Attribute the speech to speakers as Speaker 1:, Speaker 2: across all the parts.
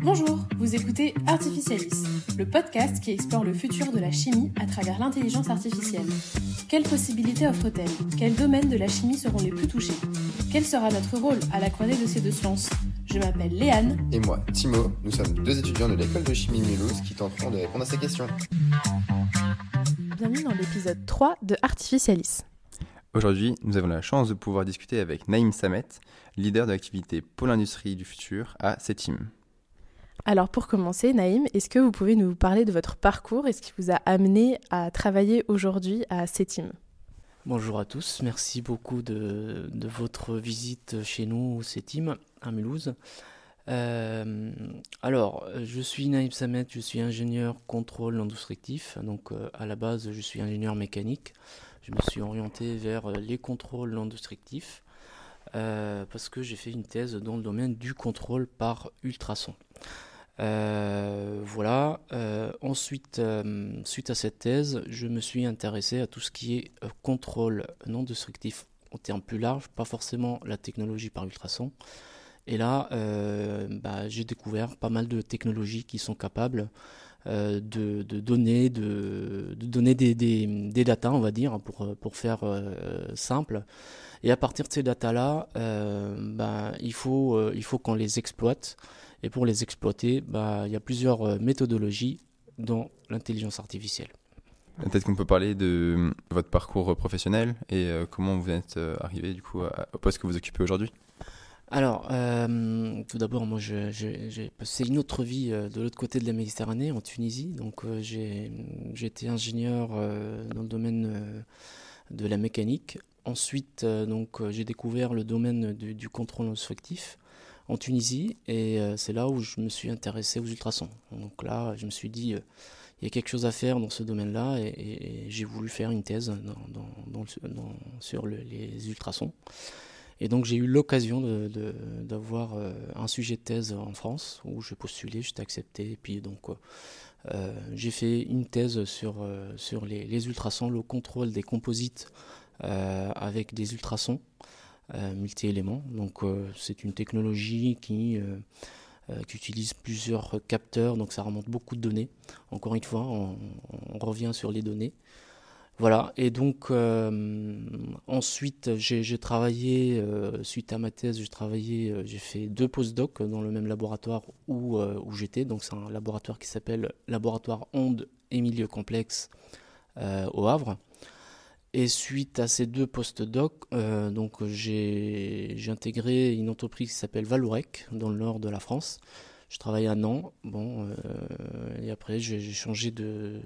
Speaker 1: Bonjour, vous écoutez Artificialis, le podcast qui explore le futur de la chimie à travers l'intelligence artificielle. Quelles possibilités offre-t-elle? Quels domaines de la chimie seront les plus touchés? Quel sera notre rôle à la croisée de ces deux sciences? Je m'appelle Léane.
Speaker 2: Et moi, Timo, nous sommes deux étudiants de l'école de chimie Mulhouse qui tenteront de répondre à ces questions.
Speaker 1: Bienvenue dans l'épisode 3 de Artificialis.
Speaker 3: Aujourd'hui, nous avons la chance de pouvoir discuter avec Naïm Samet, leader de l'activité Pôle Industrie du futur à CETIM.
Speaker 1: Alors pour commencer, Naïm, est-ce que vous pouvez nous parler de votre parcours et ce qui vous a amené à travailler aujourd'hui à CETIM
Speaker 4: Bonjour à tous, merci beaucoup de, votre visite chez nous, CETIM, à Mulhouse. Euh, alors, je suis Naïm Samet, je suis ingénieur contrôle non destructif. Donc, euh, à la base, je suis ingénieur mécanique. Je me suis orienté vers les contrôles non destructifs euh, parce que j'ai fait une thèse dans le domaine du contrôle par ultrason. Euh, voilà. Euh, ensuite, suite à cette thèse, je me suis intéressé à tout ce qui est contrôle non destructif en termes plus larges, pas forcément la technologie par ultrason. Et là, bah, j'ai découvert pas mal de technologies qui sont capables euh, de, donner, de, donner des, des, datas, on va dire, pour, pour faire euh, simple. Et à partir de ces datas-là, bah, il faut, il faut qu'on les exploite. Et pour les exploiter, bah, il y a plusieurs méthodologies dans l'intelligence artificielle.
Speaker 3: Peut-être qu'on peut parler de votre parcours professionnel et comment vous êtes arrivé du coup au poste que vous occupez aujourd'hui?
Speaker 4: Alors, euh, tout d'abord, moi, j'ai passé une autre vie euh, de l'autre côté de la Méditerranée, en Tunisie. Donc, euh, j'ai été ingénieur dans le domaine de la mécanique. Ensuite, donc, j'ai découvert le domaine du, contrôle instructif en Tunisie, et c'est là où je me suis intéressé aux ultrasons. Donc là, je me suis dit, il y a quelque chose à faire dans ce domaine-là, et, j'ai voulu faire une thèse sur les ultrasons. Et donc j'ai eu l'occasion d'avoir euh, un sujet de thèse en France où je postulais, j'étais accepté. Et puis donc euh, euh, j'ai fait une thèse sur, les, ultrasons, le contrôle des composites avec des ultrasons multi-éléments. Donc c'est une technologie qui, qui utilise plusieurs capteurs, donc ça remonte beaucoup de données. Encore une fois, on revient sur les données. Voilà, et donc euh, ensuite j'ai travaillé, euh, suite à ma thèse, j'ai travaillé, euh, j'ai fait deux post-docs dans le même laboratoire où, j'étais, donc c'est un laboratoire qui s'appelle Laboratoire Ondes et Milieux Complexes au Havre. Et suite à ces deux post-docs, donc j'ai intégré une entreprise qui s'appelle Valorec dans le nord de la France. Je travaille un an, bon, euh, et après j'ai changé de,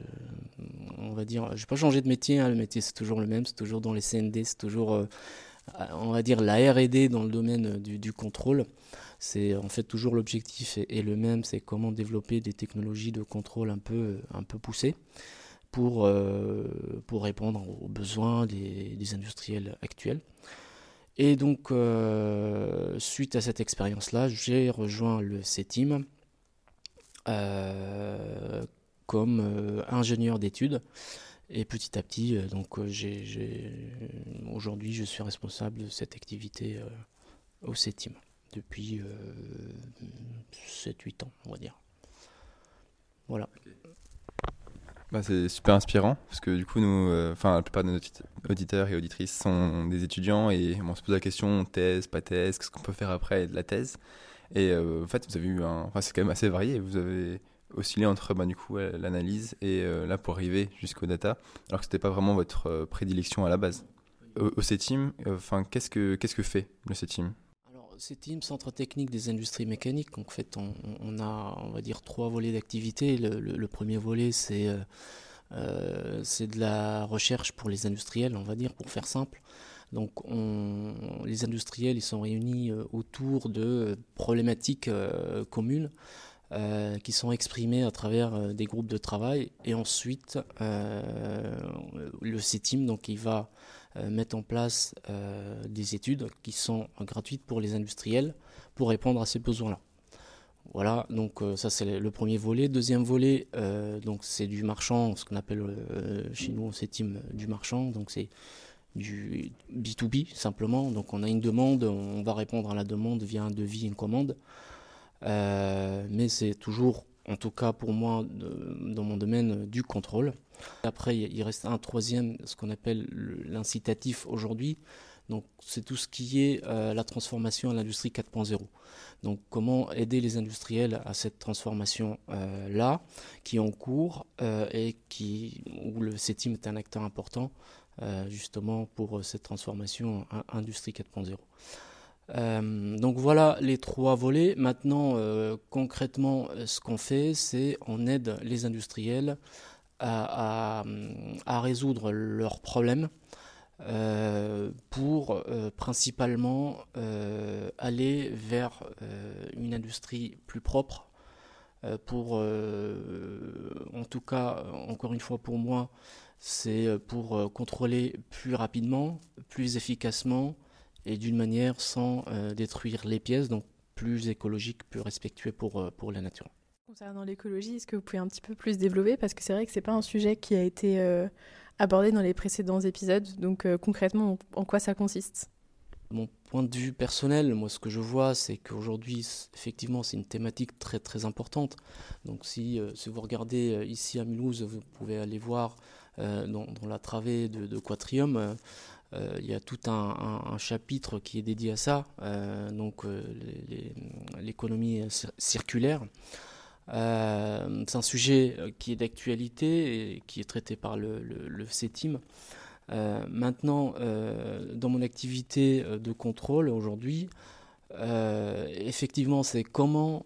Speaker 4: on va dire, j'ai pas changé de métier, hein, le métier c'est toujours le même, c'est toujours dans les CND, c'est toujours, euh, on va dire, la R&D dans le domaine du, contrôle. C'est en fait toujours l'objectif est, le même, c'est comment développer des technologies de contrôle un peu, un peu poussées pour, euh, pour répondre aux besoins des, des industriels actuels. Et donc, euh, suite à cette expérience-là, j'ai rejoint le CETIM euh, comme euh, ingénieur d'études. Et petit à petit, donc, aujourd'hui, je suis responsable de cette activité au CETIM depuis 7-8 ans, on va dire. Voilà.
Speaker 3: Bah, c'est super inspirant parce que du coup, nous, euh, la plupart de nos auditeurs et auditrices sont des étudiants et on se pose la question thèse, pas thèse, qu'est-ce qu'on peut faire après de la thèse? Et euh, en fait, vous avez eu un. Enfin, c'est quand même assez varié. Vous avez oscillé entre bah, coup l'analyse et euh, là pour arriver jusqu'au data, alors que c'était pas vraiment votre prédilection à la base. Au, au CETIM, enfin, qu'est-ce que qu'est-ce que fait le CETIM?
Speaker 4: C'est Team Centre Technique des Industries Mécaniques. En fait, on, a, on va dire, trois volets d'activité. Le, premier volet, c'est euh, euh, c'est de la recherche pour les industriels, on va dire, pour faire simple. Donc, les industriels, ils sont réunis euh, autour de problématiques communes qui sont exprimées à travers des groupes de travail. Et ensuite, le CETIM, donc, il va euh, mettre en place euh, des études qui sont gratuites pour les industriels pour répondre à ces besoins-là. Voilà, donc euh, ça c'est le premier volet. Deuxième volet, donc c'est du marchand, ce qu'on appelle chez nous c'est team du marchand, donc c'est du B2B simplement. Donc on a une demande, on va répondre à la demande via un devis, une commande. mais c'est toujours, en tout cas pour moi, dans mon domaine, du contrôle. Après, il reste un troisième, ce qu'on appelle l'incitatif aujourd'hui. Donc, c'est tout ce qui est euh, la transformation à l'industrie 4.0. Donc, comment aider les industriels à cette transformation-là, euh, qui est en cours euh, et qui, où le CETIM est un acteur important, justement, pour cette transformation à industrie 4.0. donc voilà les trois volets. Maintenant, concrètement, ce qu'on fait, c'est on aide les industriels à, résoudre leurs problèmes euh, pour euh, principalement euh, aller vers une industrie plus propre, pour, en tout cas, encore une fois pour moi, c'est pour contrôler plus rapidement, plus efficacement et d'une manière sans détruire les pièces, donc plus écologique, plus respectueux pour, pour la nature.
Speaker 1: Concernant l'écologie, est-ce que vous pouvez un petit peu plus développer? Parce que c'est vrai que ce n'est pas un sujet qui a été euh, abordé dans les précédents épisodes. Donc euh, concrètement, en quoi ça consiste?
Speaker 4: Mon point de vue personnel, moi ce que je vois, c'est qu'aujourd'hui, effectivement, c'est une thématique très très importante. Donc si, euh, si vous regardez ici à Mulhouse, vous pouvez aller voir dans, la travée de, Quatrium. Il y a tout un, chapitre qui est dédié à ça, donc l'économie circulaire. Euh, c'est un sujet euh, qui est d'actualité et qui est traité par le, CETIM. Euh, maintenant, dans mon activité de contrôle aujourd'hui, effectivement, c'est comment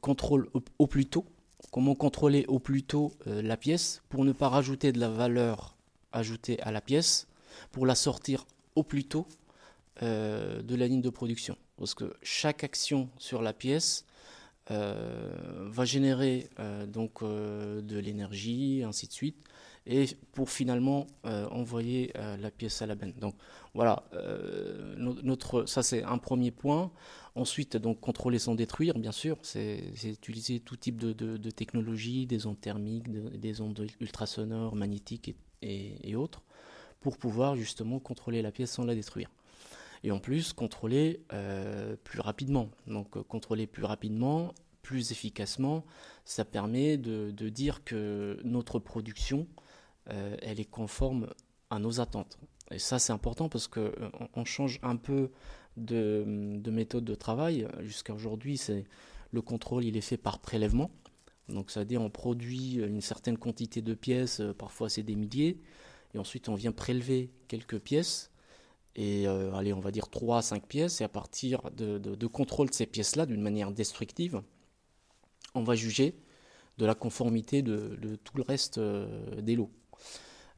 Speaker 4: contrôle au, plus tôt, comment contrôler au plus tôt la pièce pour ne pas rajouter de la valeur ajoutée à la pièce, pour la sortir au plus tôt de la ligne de production. Parce que chaque action sur la pièce euh, va générer euh, donc euh, de l'énergie, ainsi de suite, et pour finalement envoyer la pièce à la benne. Donc voilà, notre, ça c'est un premier point. Ensuite, donc contrôler sans détruire, bien sûr, c'est utiliser tout type de, de, technologie, des ondes thermiques, des ondes ultrasonores, magnétiques et, et, autres, pour pouvoir justement contrôler la pièce sans la détruire et en plus contrôler euh, plus rapidement. Donc euh, contrôler plus rapidement, plus efficacement, ça permet de, dire que notre production, euh, elle est conforme à nos attentes. Et ça c'est important parce qu'on on change un peu de, méthode de travail. Jusqu'à aujourd'hui, c'est le contrôle il est fait par prélèvement. Donc ça veut dire on produit une certaine quantité de pièces, parfois c'est des milliers, et ensuite on vient prélever quelques pièces et euh, allez, on va dire 3 à 5 pièces, et à partir de, contrôle de ces pièces-là, d'une manière destructive, on va juger de la conformité de, tout le reste euh, des lots.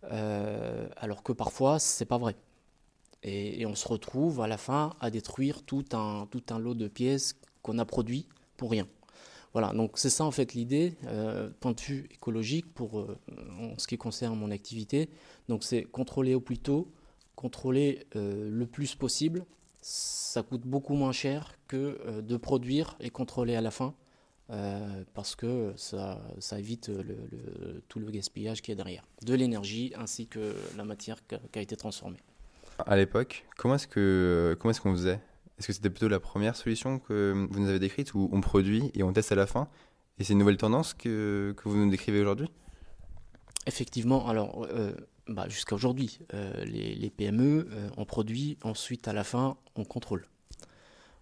Speaker 4: Euh, alors que parfois, c'est pas vrai. Et, on se retrouve à la fin à détruire tout un, tout un lot de pièces qu'on a produit pour rien. Voilà, donc c'est ça en fait l'idée, point de vue écologique pour en ce qui concerne mon activité. Donc c'est contrôler au plus tôt, contrôler euh, le plus possible. Ça coûte beaucoup moins cher que euh, de produire et contrôler à la fin, euh, parce que ça, évite tout le gaspillage qui est derrière, de l'énergie ainsi que la matière qui a, été transformée.
Speaker 3: À l'époque, comment est-ce que comment est-ce qu'on faisait Est-ce que c'était plutôt la première solution que vous nous avez décrite, où on produit et on teste à la fin Et c'est une nouvelle tendance que, que vous nous décrivez aujourd'hui?
Speaker 4: Effectivement, alors bah, jusqu'à aujourd'hui, euh, les, PME, euh, on produit, ensuite à la fin, on contrôle.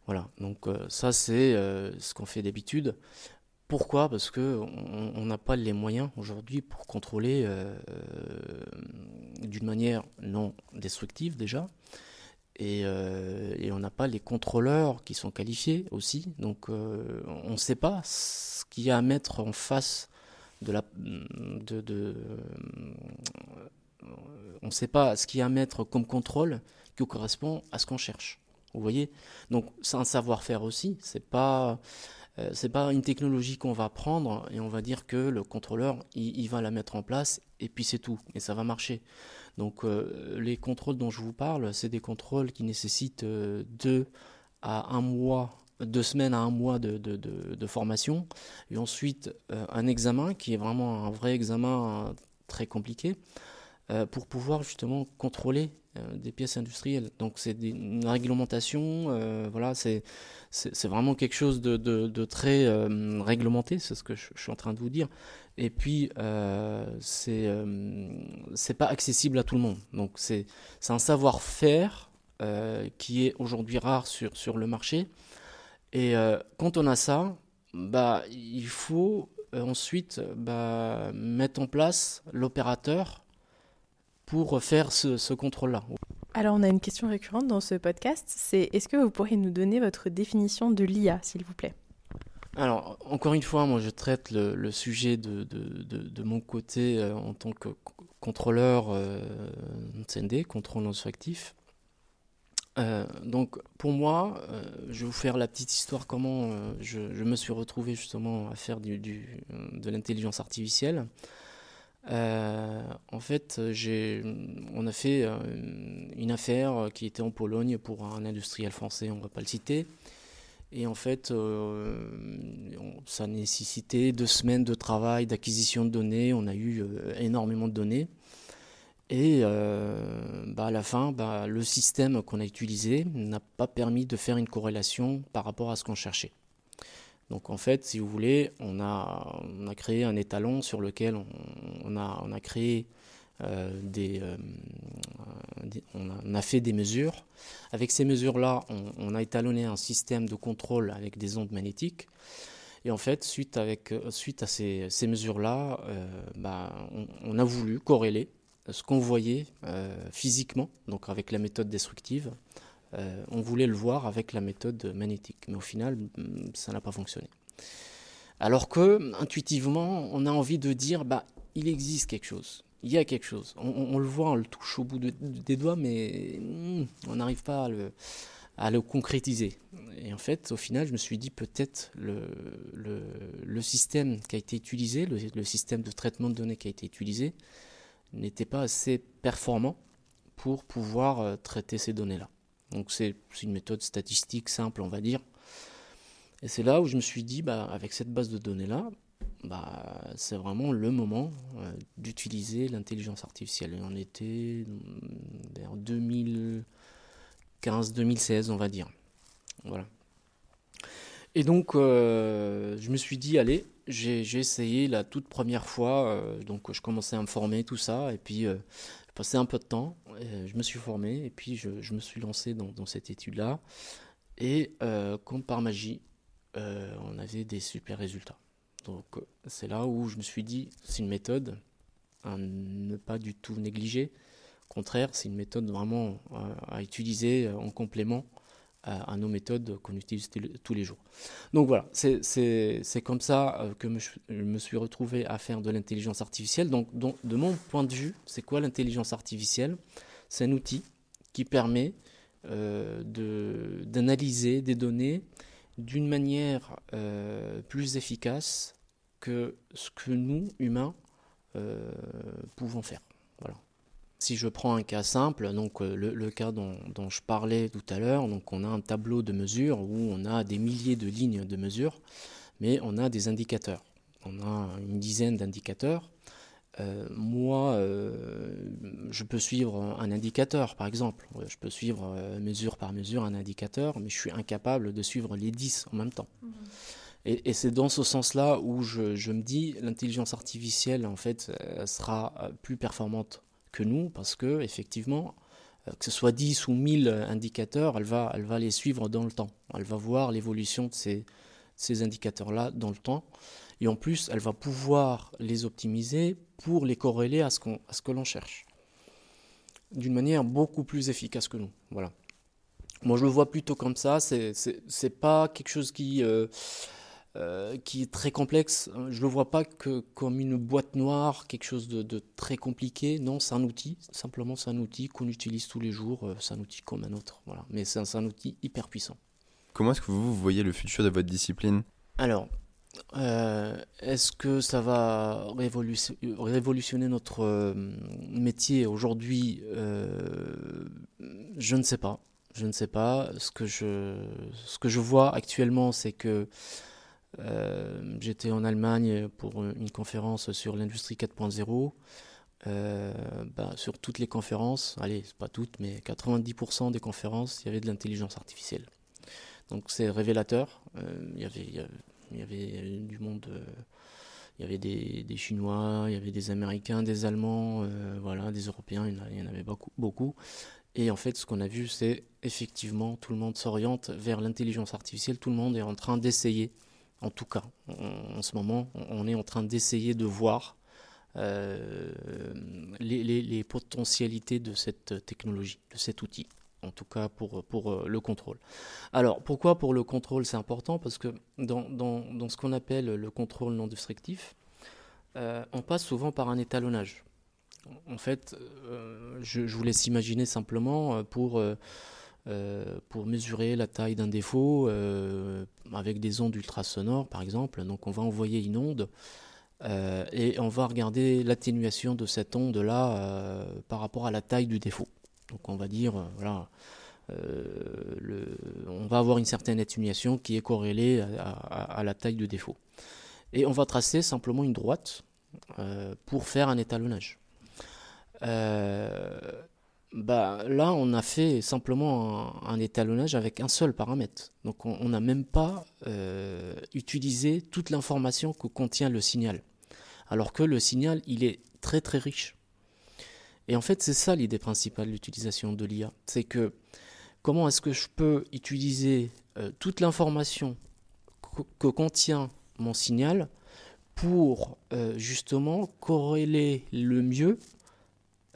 Speaker 4: Voilà, donc euh, ça c'est ce qu'on fait d'habitude. Pourquoi? Parce qu'on n'a pas les moyens aujourd'hui pour contrôler d'une manière non destructive déjà. Et, et on n'a pas les contrôleurs qui sont qualifiés aussi. Donc on ne sait pas ce qu'il y a à mettre en face de la, de, on ne sait pas ce qu'il y a à mettre comme contrôle qui correspond à ce qu'on cherche. Vous voyez? Donc c'est un savoir-faire aussi, c'est pas euh, c'est pas une technologie qu'on va prendre et on va dire que le contrôleur il, va la mettre en place et puis c'est tout et ça va marcher. Donc euh, les contrôles dont je vous parle, c'est des contrôles qui nécessitent euh, deux à un mois deux semaines à un mois de, formation, et ensuite un examen qui est vraiment un vrai examen très compliqué, pour pouvoir justement contrôler des pièces industrielles. Donc c'est une réglementation, voilà, c'est vraiment quelque chose de, très réglementé, c'est ce que je, suis en train de vous dire. Et puis c'est c'est pas accessible à tout le monde. Donc c'est un savoir-faire qui est aujourd'hui rare sur, sur le marché. Et quand on a ça, bah, il faut euh, ensuite bah, mettre en place l'opérateur pour faire ce, contrôle-là.
Speaker 1: Alors on a une question récurrente dans ce podcast, c'est est-ce que vous pourriez nous donner votre définition de l'IA, s'il vous plaît?
Speaker 4: Alors encore une fois, moi je traite le, sujet de, mon côté euh, en tant que contrôleur euh, CND, contrôle non. Euh, donc pour moi, euh, je vais vous faire la petite histoire comment je, me suis retrouvé justement à faire de l'intelligence artificielle. en fait, on a fait une affaire qui était en Pologne pour un industriel français, on ne va pas le citer. Et en fait, ça nécessitait deux semaines de travail, d'acquisition de données. On a eu énormément de données. Et euh, bah à la fin, bah, le système qu'on a utilisé n'a pas permis de faire une corrélation par rapport à ce qu'on cherchait. Donc en fait, si vous voulez, on a, on a créé un étalon sur lequel on, a, on a, créé euh, des, euh, on, a, fait des mesures. Avec ces mesures-là, on, a étalonné un système de contrôle avec des ondes magnétiques. Et en fait, suite, à ces, mesures-là, bah, on, a voulu corréler ce qu'on voyait euh, physiquement, donc avec la méthode destructive, euh, on voulait le voir avec la méthode magnétique. Mais au final, mm, ça n'a pas fonctionné. Alors que, intuitivement, on a envie de dire, bah, il existe quelque chose. Il y a quelque chose. On, le voit, on le touche au bout des doigts, mais mm, on n'arrive pas à le, le, concrétiser. Et en fait, au final, je me suis dit peut-être le, le, système qui a été utilisé, le, système de traitement de données qui a été utilisé, n'était pas assez performant pour pouvoir euh, traiter ces données-là. Donc c'est une méthode statistique simple, on va dire. Et c'est là où je me suis dit, bah, avec cette base de données-là, bah, c'est vraiment le moment euh, d'utiliser l'intelligence artificielle. On était mm, vers 2015-2016, on va dire. Voilà. Et donc, euh, je me suis dit, allez, j'ai essayé la toute première fois, euh, donc je commençais à me former, tout ça, et puis euh, j'ai passé un peu de temps, je me suis formé, et puis je, me suis lancé dans cette étude-là, et comme par magie, on avait des super résultats. Donc c'est là où je me suis dit, c'est une méthode à ne pas du tout négliger, au contraire, c'est une méthode vraiment à utiliser en complément à, nos méthodes qu'on utilise tous les jours. Donc voilà, c'est comme ça euh, que je me suis retrouvé à faire de l'intelligence artificielle. Donc, de mon point de vue, c'est quoi l'intelligence artificielle? C'est un outil qui permet euh, d'analyser des données d'une manière euh, plus efficace que ce que nous, humains, euh, pouvons faire. Si je prends un cas simple, donc euh, le, cas dont, je parlais tout à l'heure, donc on a un tableau de mesures où on a des milliers de lignes de mesures, mais on a des indicateurs. On a une dizaine d'indicateurs. Euh, moi, je peux suivre un indicateur, par exemple. Je peux suivre mesure par mesure un indicateur, mais je suis incapable de suivre les 10 en même temps. Mmh. Et, c'est dans ce sens-là où je, me dis, l'intelligence artificielle, en fait, sera plus performante que nous, parce que effectivement, euh, que ce soit 10 ou 1000 indicateurs, elle va, elle va les suivre dans le temps. Elle va voir l'évolution de ces, ces indicateurs-là dans le temps. Et en plus, elle va pouvoir les optimiser pour les corréler à ce, qu'on, à ce que l'on cherche. D'une manière beaucoup plus efficace que nous. Voilà. Moi, je le vois plutôt comme ça. C'est, c'est, pas quelque chose qui. Euh, euh, qui est très complexe. Je ne le vois pas que comme une boîte noire, quelque chose de, très compliqué. Non, c'est un outil. Simplement, c'est un outil qu'on utilise tous les jours. Euh, c'est un outil comme un autre. Voilà. Mais c'est un, outil hyper puissant.
Speaker 3: Comment est-ce que vous, voyez le futur de votre discipline?
Speaker 4: Alors, euh, est-ce que ça va révolutionner notre métier aujourd'hui? Je ne sais pas. Je ne sais pas. Ce que je, ce que je vois actuellement, c'est que euh, j'étais en Allemagne pour une conférence sur l'industrie 4.0. bah, sur toutes les conférences, allez, pas toutes, mais 90% des conférences, il y avait de l'intelligence artificielle. Donc c'est révélateur. il, y avait, il y avait du monde il y avait des, Chinois, il y avait des Américains, des Allemands, euh, voilà, des Européens, il y en avait beaucoup. Et en fait, ce qu'on a vu, c'est effectivement, tout le monde s'oriente vers l'intelligence artificielle, tout le monde est en train d'essayer, en tout cas, en, ce moment, on est en train d'essayer de voir euh, les, potentialités de cette technologie, de cet outil en tout cas pour, pour euh, le contrôle. Alors pourquoi pour le contrôle c'est important? Parce que dans, dans, dans ce qu'on appelle le contrôle non destructif, euh, on passe souvent par un étalonnage. En fait, je, je, vous laisse imaginer simplement pour, pour mesurer la taille d'un défaut avec des ondes ultrasonores par exemple. Donc on va envoyer une onde. et on va regarder l'atténuation de cette onde-là par rapport à la taille du défaut. Donc on va dire, euh, voilà, euh, on va avoir une certaine atténuation qui est corrélée à, la taille de défaut. Et on va tracer simplement une droite euh, pour faire un étalonnage. Bah, là, on a fait simplement un, étalonnage avec un seul paramètre. Donc on n'a même pas utilisé toute l'information que contient le signal. Alors que le signal, il est très très riche. Et en fait, c'est ça l'idée principale de l'utilisation de l'IA. C'est que comment est-ce que je peux utiliser euh, toute l'information que, contient mon signal pour euh, justement corréler le mieux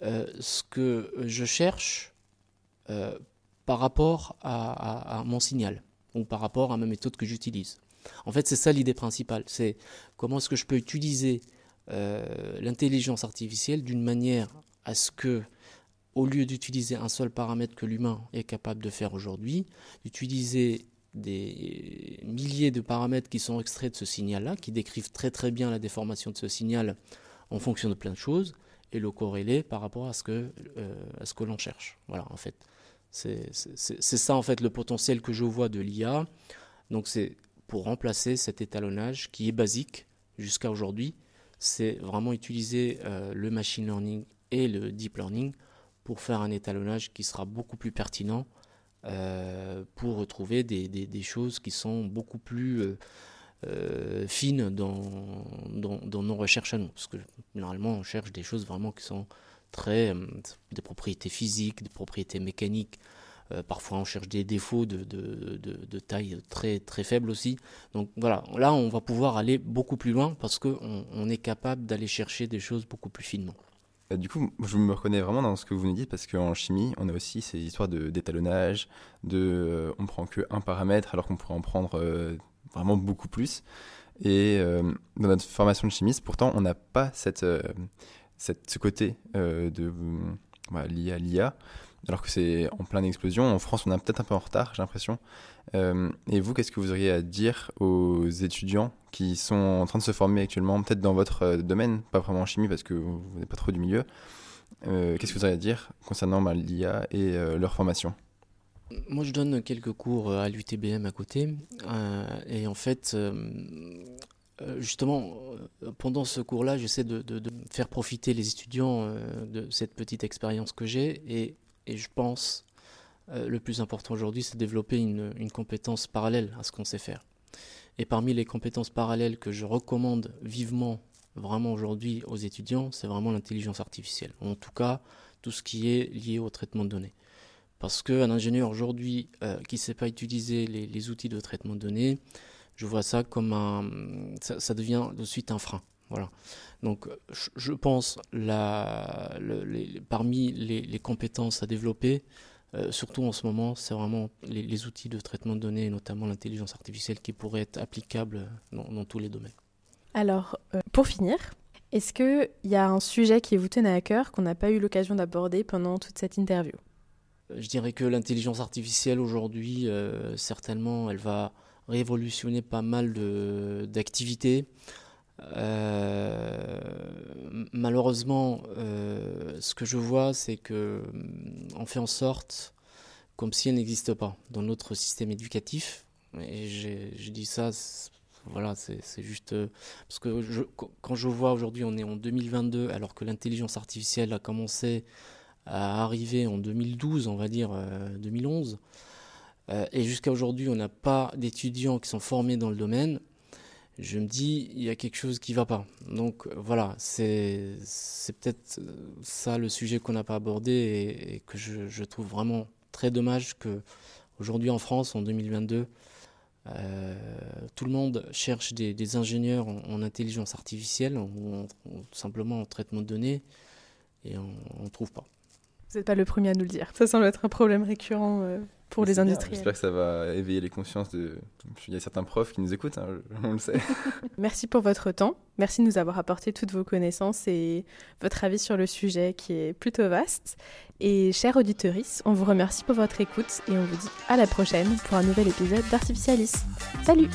Speaker 4: euh, ce que je cherche par rapport à, mon signal ou par rapport à ma méthode que j'utilise. En fait, c'est ça l'idée principale. C'est comment est-ce que je peux utiliser l'intelligence artificielle d'une manière à ce que, au lieu d'utiliser un seul paramètre que l'humain est capable de faire aujourd'hui, d'utiliser des milliers de paramètres qui sont extraits de ce signal-là, qui décrivent très très bien la déformation de ce signal en fonction de plein de choses, et le corréler par rapport à ce que, euh, à ce que l'on cherche. Voilà, en fait. C'est ça, en fait, le potentiel que je vois de l'IA. Donc, c'est pour remplacer cet étalonnage qui est basique jusqu'à aujourd'hui. C'est vraiment utiliser euh, le machine learning et le deep learning pour faire un étalonnage qui sera beaucoup plus pertinent euh, pour retrouver des, des, choses qui sont beaucoup plus euh, fines dans, dans, nos recherches à nous. Parce que normalement, on cherche des choses vraiment qui sont très. des propriétés physiques, des propriétés mécaniques. parfois, on cherche des défauts de, de, de, taille très, très faible aussi. Donc voilà, là, on va pouvoir aller beaucoup plus loin parce qu'on on est capable d'aller chercher des choses beaucoup plus finement.
Speaker 3: Euh, du coup, je me reconnais vraiment dans ce que vous nous dites parce qu'en chimie, on a aussi ces histoires d'étalonnage, de, euh, on prend que un paramètre alors qu'on pourrait en prendre euh, vraiment beaucoup plus. Et dans notre formation de chimiste, pourtant, on n'a pas cette, cette, ce côté de bah, lié à l'IA, alors que c'est en pleine explosion. En France, on est peut-être un peu en retard, j'ai l'impression. Euh, et vous, qu'est-ce que vous auriez à dire aux étudiants qui sont en train de se former actuellement, peut-être dans votre euh, domaine, pas vraiment en chimie parce que vous n'êtes pas trop du milieu euh, Qu'est-ce que vous auriez à dire concernant bah, l'IA et leur formation?
Speaker 4: Moi, je donne quelques cours à l'UTBM à côté. et en fait, justement, pendant ce cours-là, j'essaie de, de, faire profiter les étudiants de cette petite expérience que j'ai. Et, je pense euh, le plus important aujourd'hui, c'est développer une, compétence parallèle à ce qu'on sait faire. Et parmi les compétences parallèles que je recommande vivement, vraiment aujourd'hui aux étudiants, c'est vraiment l'intelligence artificielle. En tout cas, tout ce qui est lié au traitement de données. Parce qu'un ingénieur aujourd'hui euh, qui ne sait pas utiliser les, outils de traitement de données, je vois ça comme un. Ça, devient de suite un frein. Voilà. Donc, je, pense la, parmi les, compétences à développer, euh, surtout en ce moment, c'est vraiment les, outils de traitement de données, notamment l'intelligence artificielle, qui pourraient être applicables dans, tous les domaines.
Speaker 1: Alors, euh, pour finir, est-ce qu'il y a un sujet qui vous tenait à cœur qu'on n'a pas eu l'occasion d'aborder pendant toute cette interview?
Speaker 4: Je dirais que l'intelligence artificielle aujourd'hui, euh, certainement, elle va révolutionner pas mal d'activités. Euh, malheureusement, euh, ce que je vois, c'est que on fait en sorte comme si elle n'existe pas dans notre système éducatif. Et je dis ça voilà, c'est juste parce que quand je vois aujourd'hui, on est en 2022, alors que l'intelligence artificielle a commencé à arriver en 2012, on va dire 2011, et jusqu'à aujourd'hui, on n'a pas d'étudiants qui sont formés dans le domaine je me dis, il y a quelque chose qui ne va pas. Donc voilà, c'est peut-être ça le sujet qu'on n'a pas abordé et, que je, trouve vraiment très dommage que aujourd'hui en France, en 2022, euh, tout le monde cherche des, ingénieurs en, intelligence artificielle ou simplement en traitement de données et on ne trouve pas.
Speaker 1: Vous n'êtes pas le premier à nous le dire. Ça semble être un problème récurrent euh, pour les industriels.
Speaker 3: J'espère que ça va éveiller les consciences de. Il y a certains profs qui nous écoutent, hein, on le sait.
Speaker 1: Merci pour votre temps. Merci de nous avoir apporté toutes vos connaissances et votre avis sur le sujet qui est plutôt vaste. Et chers auditeurs, on vous remercie pour votre écoute et on vous dit à la prochaine pour un nouvel épisode d'Artificialis. Salut